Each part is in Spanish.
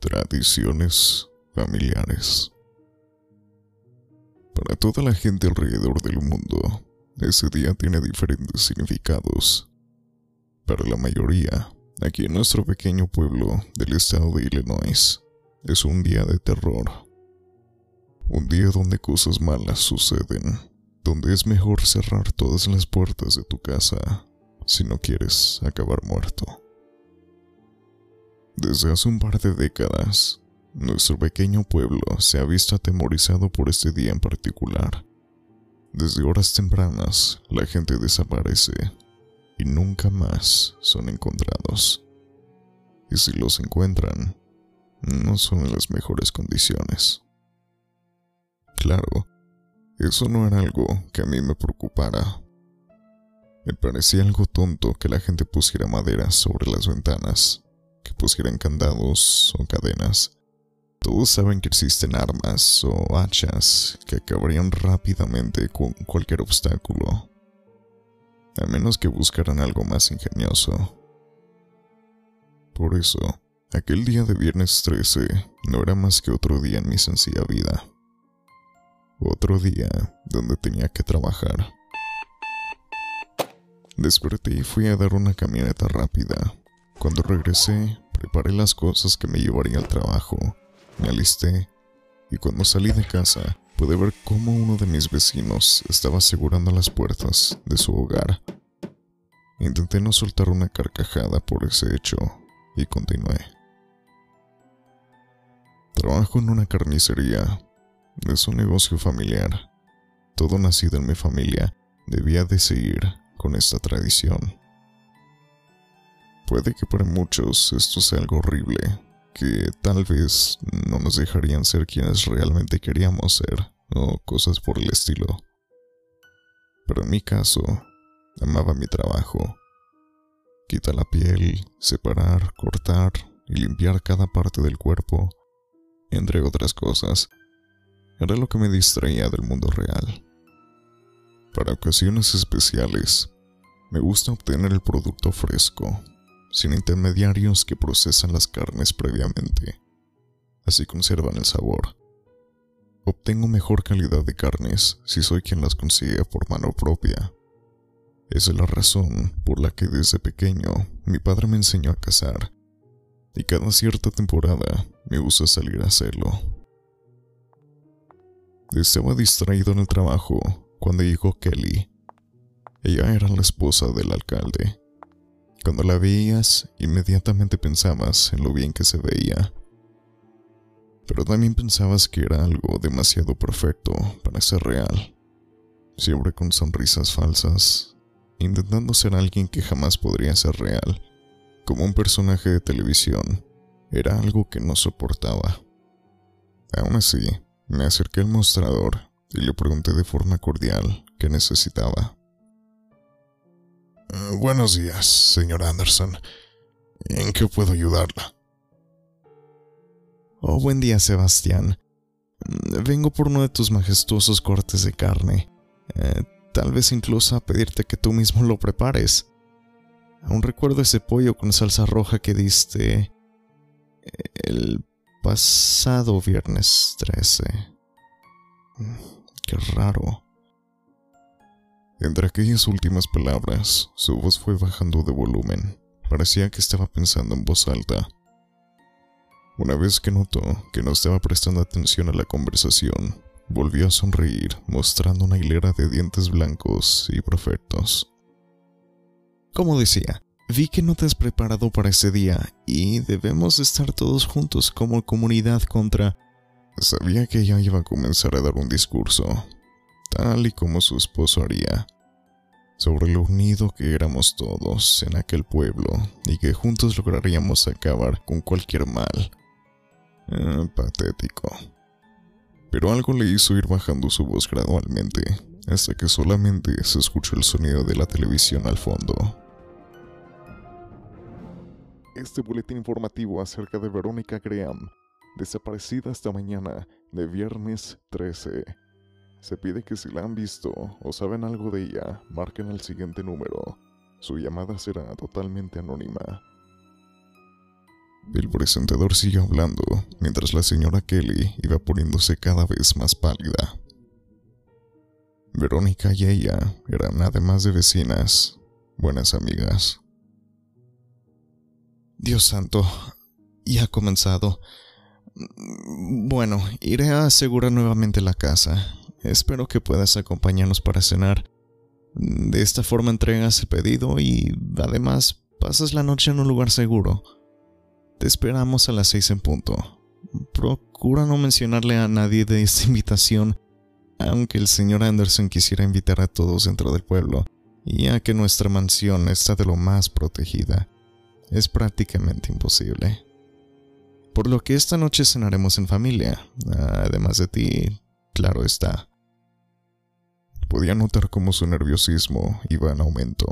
Tradiciones familiares. Para toda la gente alrededor del mundo, ese día tiene diferentes significados. Para la mayoría, aquí en nuestro pequeño pueblo del estado de Illinois, es un día de terror. Un día donde cosas malas suceden, donde es mejor cerrar todas las puertas de tu casa si no quieres acabar muerto. Desde hace un par de décadas, nuestro pequeño pueblo se ha visto atemorizado por este día en particular. Desde horas tempranas, la gente desaparece y nunca más son encontrados. Y si los encuentran, no son en las mejores condiciones. Claro, eso no era algo que a mí me preocupara. Me parecía algo tonto que la gente pusiera madera sobre las ventanas, que pusieran candados o cadenas todos saben que existen armas o hachas que acabarían rápidamente con cualquier obstáculo, a menos que buscaran algo más ingenioso. Por eso, aquel día de viernes 13 no era más que otro día en mi sencilla vida. Otro día donde tenía que trabajar. Desperté y fui a dar una camioneta rápida. Cuando regresé, preparé las cosas que me llevaría al trabajo me alisté y cuando salí de casa pude ver cómo uno de mis vecinos estaba asegurando las puertas de su hogar. Intenté no soltar una carcajada por ese hecho y continué. Trabajo en una carnicería. Es un negocio familiar. Todo nacido en mi familia debía de seguir con esta tradición. Puede que para muchos esto sea algo horrible, que tal vez no nos dejarían ser quienes realmente queríamos ser, o cosas por el estilo. Pero en mi caso, amaba mi trabajo. Quita la piel, separar, cortar y limpiar cada parte del cuerpo, entre otras cosas, era lo que me distraía del mundo real. Para ocasiones especiales, me gusta obtener el producto fresco, sin intermediarios que procesan las carnes previamente. Así conservan el sabor. Obtengo mejor calidad de carnes si soy quien las consigue por mano propia. Esa es la razón por la que desde pequeño mi padre me enseñó a cazar, y cada cierta temporada me gusta salir a hacerlo. Estaba distraído en el trabajo cuando llegó Kelly. Ella era la esposa del alcalde cuando la veías, inmediatamente pensabas en lo bien que se veía. Pero también pensabas que era algo demasiado perfecto para ser real. Siempre con sonrisas falsas, intentando ser alguien que jamás podría ser real, como un personaje de televisión, era algo que no soportaba. Aún así, me acerqué al mostrador y le pregunté de forma cordial qué necesitaba. Buenos días, señor Anderson. ¿En qué puedo ayudarla? Oh, buen día, Sebastián. Vengo por uno de tus majestuosos cortes de carne. Eh, tal vez incluso a pedirte que tú mismo lo prepares. Aún recuerdo ese pollo con salsa roja que diste eh, el pasado viernes 13. Mm, qué raro. Entre aquellas últimas palabras, su voz fue bajando de volumen. Parecía que estaba pensando en voz alta. Una vez que notó que no estaba prestando atención a la conversación, volvió a sonreír, mostrando una hilera de dientes blancos y perfectos. Como decía, vi que no te has preparado para ese día y debemos estar todos juntos como comunidad contra... Sabía que ella iba a comenzar a dar un discurso, tal y como su esposo haría, sobre lo unido que éramos todos en aquel pueblo y que juntos lograríamos acabar con cualquier mal. Ah, patético. Pero algo le hizo ir bajando su voz gradualmente, hasta que solamente se escuchó el sonido de la televisión al fondo. Este boletín informativo acerca de Verónica Graham, desaparecida esta mañana de viernes 13 se pide que si la han visto o saben algo de ella, marquen el siguiente número. Su llamada será totalmente anónima. El presentador siguió hablando mientras la señora Kelly iba poniéndose cada vez más pálida. Verónica y ella eran además de vecinas, buenas amigas. Dios santo, ya ha comenzado. Bueno, iré a asegurar nuevamente la casa. Espero que puedas acompañarnos para cenar. De esta forma entregas el pedido y además pasas la noche en un lugar seguro. Te esperamos a las seis en punto. Procura no mencionarle a nadie de esta invitación, aunque el señor Anderson quisiera invitar a todos dentro del pueblo, ya que nuestra mansión está de lo más protegida. Es prácticamente imposible. Por lo que esta noche cenaremos en familia, además de ti, claro está. Podía notar cómo su nerviosismo iba en aumento.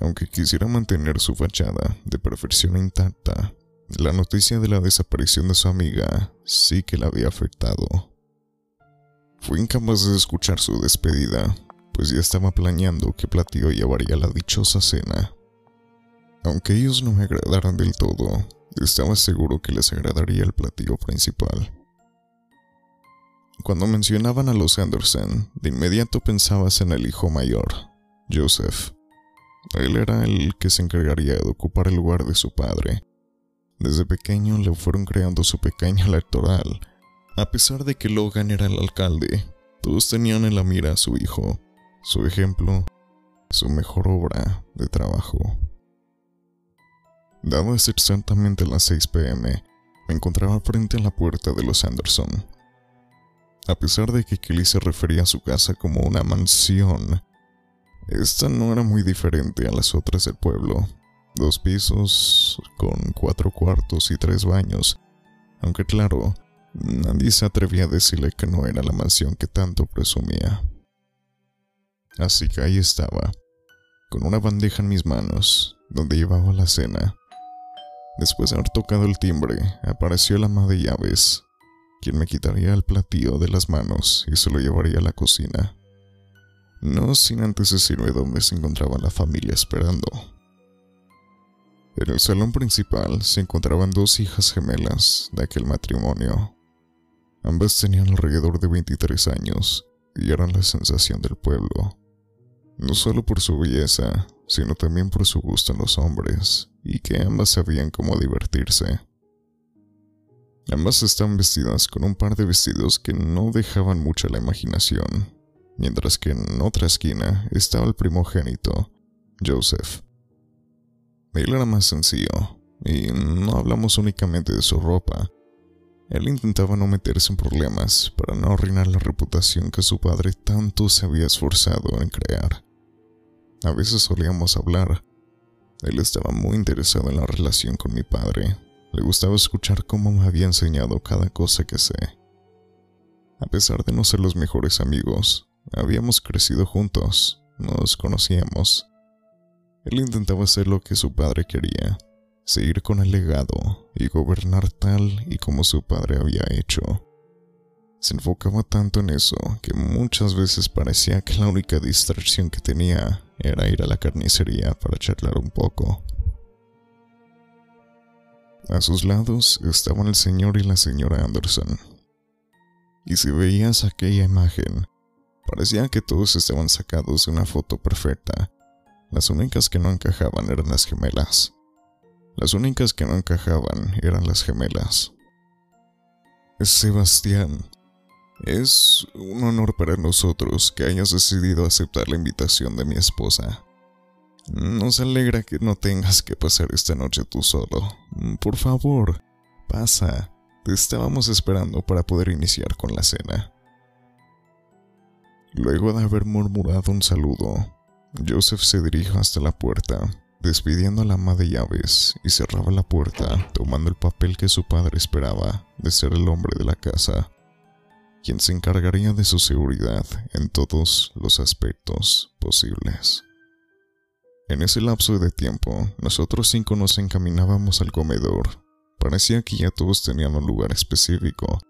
Aunque quisiera mantener su fachada de perfección intacta, la noticia de la desaparición de su amiga sí que la había afectado. Fue incapaz de escuchar su despedida, pues ya estaba planeando qué platillo llevaría la dichosa cena. Aunque ellos no me agradaran del todo, estaba seguro que les agradaría el platillo principal. Cuando mencionaban a los Anderson, de inmediato pensabas en el hijo mayor, Joseph. Él era el que se encargaría de ocupar el lugar de su padre. Desde pequeño le fueron creando su pequeña electoral. A pesar de que Logan era el alcalde, todos tenían en la mira a su hijo, su ejemplo, su mejor obra de trabajo. Dadas exactamente las 6 pm, me encontraba frente a la puerta de los Anderson. A pesar de que Kelly se refería a su casa como una mansión, esta no era muy diferente a las otras del pueblo. Dos pisos, con cuatro cuartos y tres baños. Aunque claro, nadie se atrevía a decirle que no era la mansión que tanto presumía. Así que ahí estaba, con una bandeja en mis manos, donde llevaba la cena. Después de haber tocado el timbre, apareció el ama de llaves, quien me quitaría el platillo de las manos y se lo llevaría a la cocina. No sin antes decirme dónde se encontraba la familia esperando. En el salón principal se encontraban dos hijas gemelas de aquel matrimonio. Ambas tenían alrededor de 23 años y eran la sensación del pueblo, no solo por su belleza, sino también por su gusto en los hombres, y que ambas sabían cómo divertirse. Ambas estaban vestidas con un par de vestidos que no dejaban mucho la imaginación, mientras que en otra esquina estaba el primogénito, Joseph. Él era más sencillo, y no hablamos únicamente de su ropa. Él intentaba no meterse en problemas para no arruinar la reputación que su padre tanto se había esforzado en crear. A veces solíamos hablar. Él estaba muy interesado en la relación con mi padre. Le gustaba escuchar cómo me había enseñado cada cosa que sé. A pesar de no ser los mejores amigos, Habíamos crecido juntos, nos conocíamos. Él intentaba hacer lo que su padre quería, seguir con el legado y gobernar tal y como su padre había hecho. Se enfocaba tanto en eso que muchas veces parecía que la única distracción que tenía era ir a la carnicería para charlar un poco. A sus lados estaban el señor y la señora Anderson. Y si veías aquella imagen, Parecía que todos estaban sacados de una foto perfecta. Las únicas que no encajaban eran las gemelas. Las únicas que no encajaban eran las gemelas. Sebastián, es un honor para nosotros que hayas decidido aceptar la invitación de mi esposa. Nos alegra que no tengas que pasar esta noche tú solo. Por favor, pasa. Te estábamos esperando para poder iniciar con la cena. Luego de haber murmurado un saludo, Joseph se dirige hasta la puerta, despidiendo a la ama de llaves, y cerraba la puerta, tomando el papel que su padre esperaba de ser el hombre de la casa, quien se encargaría de su seguridad en todos los aspectos posibles. En ese lapso de tiempo, nosotros cinco nos encaminábamos al comedor. Parecía que ya todos tenían un lugar específico,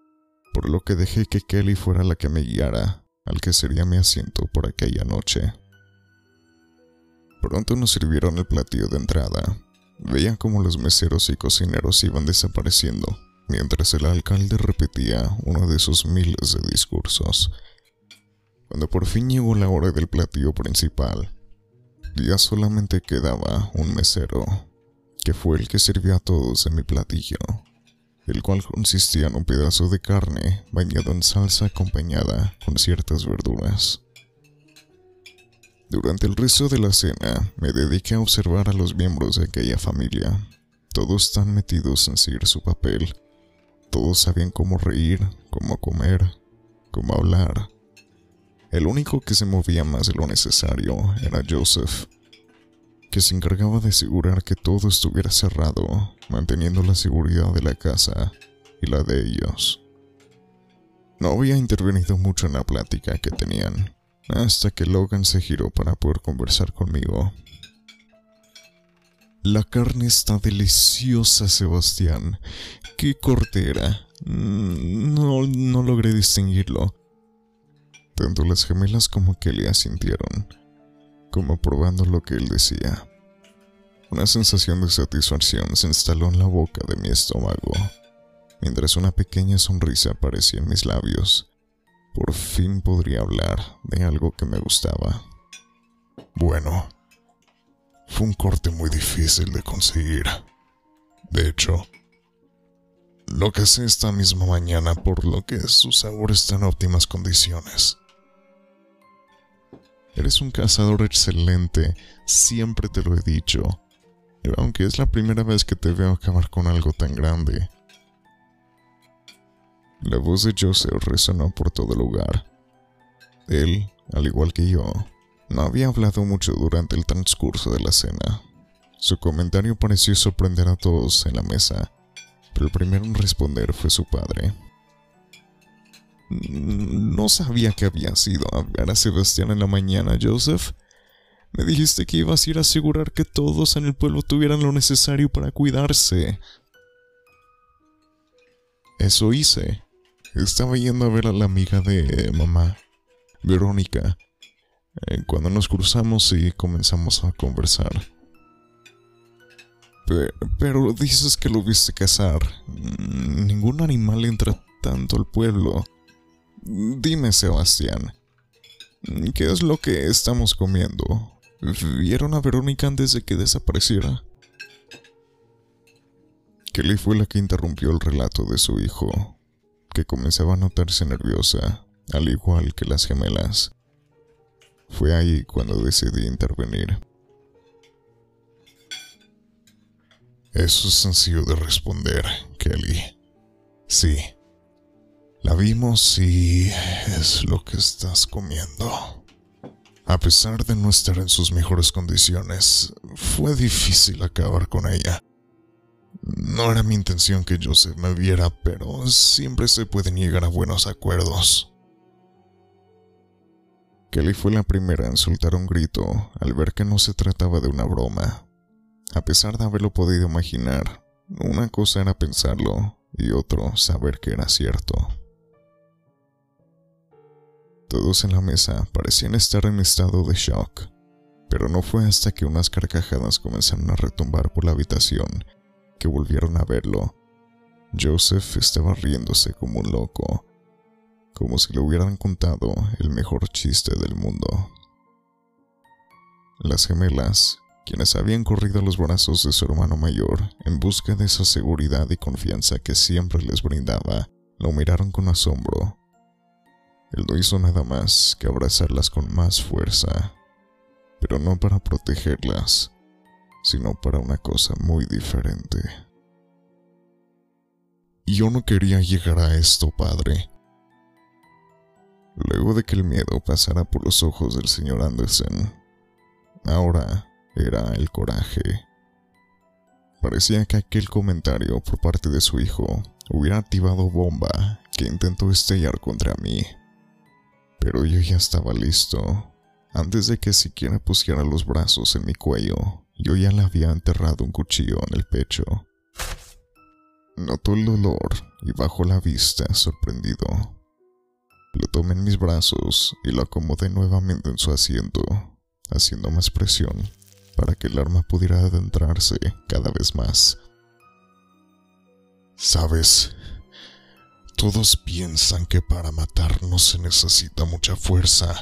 por lo que dejé que Kelly fuera la que me guiara al que sería mi asiento por aquella noche. Pronto nos sirvieron el platillo de entrada, Veía como los meseros y cocineros iban desapareciendo, mientras el alcalde repetía uno de sus miles de discursos. Cuando por fin llegó la hora del platillo principal, ya solamente quedaba un mesero, que fue el que sirvió a todos en mi platillo, el cual consistía en un pedazo de carne bañado en salsa acompañada con ciertas verduras. Durante el resto de la cena me dediqué a observar a los miembros de aquella familia. Todos están metidos en seguir su papel. Todos sabían cómo reír, cómo comer, cómo hablar. El único que se movía más de lo necesario era Joseph, que se encargaba de asegurar que todo estuviera cerrado, manteniendo la seguridad de la casa y la de ellos. No había intervenido mucho en la plática que tenían, hasta que Logan se giró para poder conversar conmigo. La carne está deliciosa, Sebastián. ¡Qué cortera! Mm, no, no logré distinguirlo. Tanto las gemelas como Kelly asintieron, como probando lo que él decía. Una sensación de satisfacción se instaló en la boca de mi estómago, mientras una pequeña sonrisa aparecía en mis labios. Por fin podría hablar de algo que me gustaba. Bueno, fue un corte muy difícil de conseguir. De hecho, lo que sé esta misma mañana por lo que su sabor está en óptimas condiciones. Eres un cazador excelente, siempre te lo he dicho. Aunque es la primera vez que te veo acabar con algo tan grande. La voz de Joseph resonó por todo el lugar. Él, al igual que yo, no había hablado mucho durante el transcurso de la cena. Su comentario pareció sorprender a todos en la mesa, pero el primero en responder fue su padre. No sabía que había sido a ver a Sebastián en la mañana, Joseph. Me dijiste que ibas a ir a asegurar que todos en el pueblo tuvieran lo necesario para cuidarse. Eso hice. Estaba yendo a ver a la amiga de mamá, Verónica, eh, cuando nos cruzamos y comenzamos a conversar. Pero, dices que lo viste cazar. Mm, ningún animal entra tanto al pueblo. Dime, Sebastián, ¿qué es lo que estamos comiendo? ¿Vieron a Verónica antes de que desapareciera? Kelly fue la que interrumpió el relato de su hijo, que comenzaba a notarse nerviosa, al igual que las gemelas. Fue ahí cuando decidí intervenir. Eso es sencillo de responder, Kelly. Sí. La vimos y es lo que estás comiendo. A pesar de no estar en sus mejores condiciones, fue difícil acabar con ella. No era mi intención que Joseph me viera, pero siempre se pueden llegar a buenos acuerdos. Kelly fue la primera en soltar un grito al ver que no se trataba de una broma. A pesar de haberlo podido imaginar, una cosa era pensarlo y otro saber que era cierto. Todos en la mesa parecían estar en estado de shock, pero no fue hasta que unas carcajadas comenzaron a retumbar por la habitación que volvieron a verlo. Joseph estaba riéndose como un loco, como si le hubieran contado el mejor chiste del mundo. Las gemelas, quienes habían corrido a los brazos de su hermano mayor en busca de esa seguridad y confianza que siempre les brindaba, lo miraron con asombro. Él no hizo nada más que abrazarlas con más fuerza, pero no para protegerlas, sino para una cosa muy diferente. Yo no quería llegar a esto, padre, Luego de que el miedo pasara por los ojos del señor Anderson, ahora era el coraje. Parecía que aquel comentario por parte de su hijo hubiera activado bomba que intentó estallar contra mí. Pero yo ya estaba listo. Antes de que siquiera pusiera los brazos en mi cuello, yo ya le había enterrado un cuchillo en el pecho. Notó el dolor y bajó la vista sorprendido. Lo tomé en mis brazos y lo acomodé nuevamente en su asiento, haciendo más presión para que el arma pudiera adentrarse cada vez más. Sabes, todos piensan que para matarnos se necesita mucha fuerza,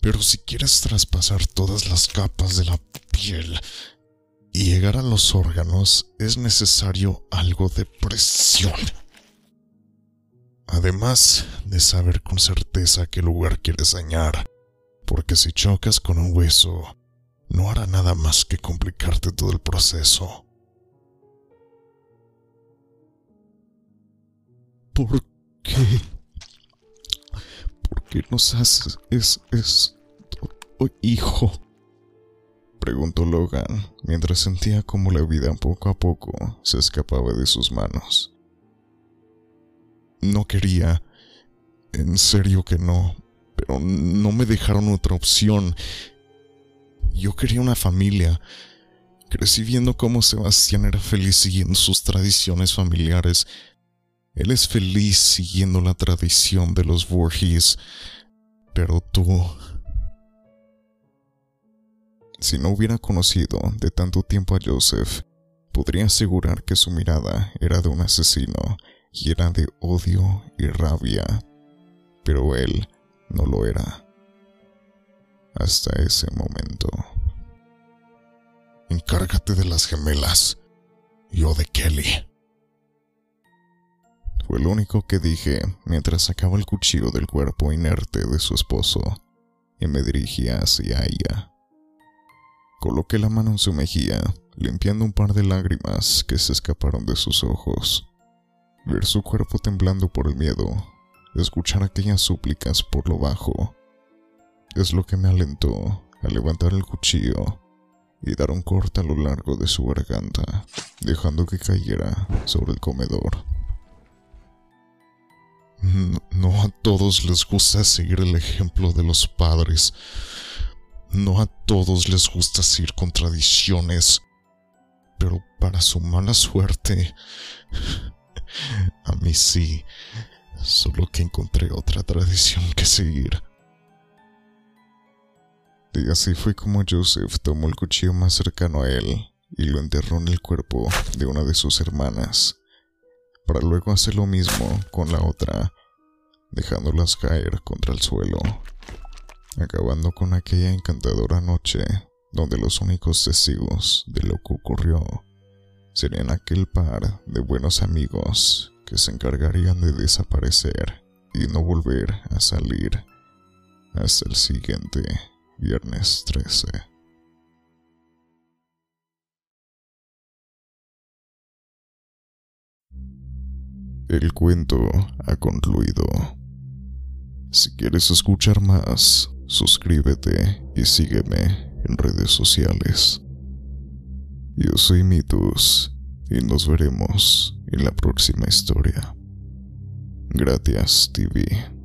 pero si quieres traspasar todas las capas de la piel y llegar a los órganos es necesario algo de presión. Además de saber con certeza qué lugar quieres dañar, porque si chocas con un hueso, no hará nada más que complicarte todo el proceso. ¿Por qué? ¿Por qué nos haces es, esto, hijo? Preguntó Logan mientras sentía como la vida poco a poco se escapaba de sus manos. No quería, en serio que no, pero no me dejaron otra opción. Yo quería una familia. Crecí viendo cómo Sebastián era feliz siguiendo sus tradiciones familiares. Él es feliz siguiendo la tradición de los Voorhees. Pero tú... Si no hubiera conocido de tanto tiempo a Joseph, podría asegurar que su mirada era de un asesino y era de odio y rabia. Pero él no lo era. Hasta ese momento. Encárgate de las gemelas. Yo de Kelly. Fue lo único que dije mientras sacaba el cuchillo del cuerpo inerte de su esposo y me dirigía hacia ella. Coloqué la mano en su mejilla, limpiando un par de lágrimas que se escaparon de sus ojos. Ver su cuerpo temblando por el miedo escuchar aquellas súplicas por lo bajo es lo que me alentó a levantar el cuchillo y dar un corte a lo largo de su garganta, dejando que cayera sobre el comedor. No, a todos les gusta seguir el ejemplo de los padres. No a todos les gusta seguir contradicciones. Pero para su mala suerte, a mí sí solo que encontré otra tradición que seguir. Y así fue como Joseph tomó el cuchillo más cercano a él y lo enterró en el cuerpo de una de sus hermanas, para luego hacer lo mismo con la otra, dejándolas caer contra el suelo, acabando con aquella encantadora noche donde los únicos testigos de lo que ocurrió serían aquel par de buenos amigos que se encargarían de desaparecer y no volver a salir hasta el siguiente viernes 13. El cuento ha concluido. Si quieres escuchar más, suscríbete y sígueme en redes sociales. Yo soy Mitus y nos veremos en la próxima historia. Gracias, TV.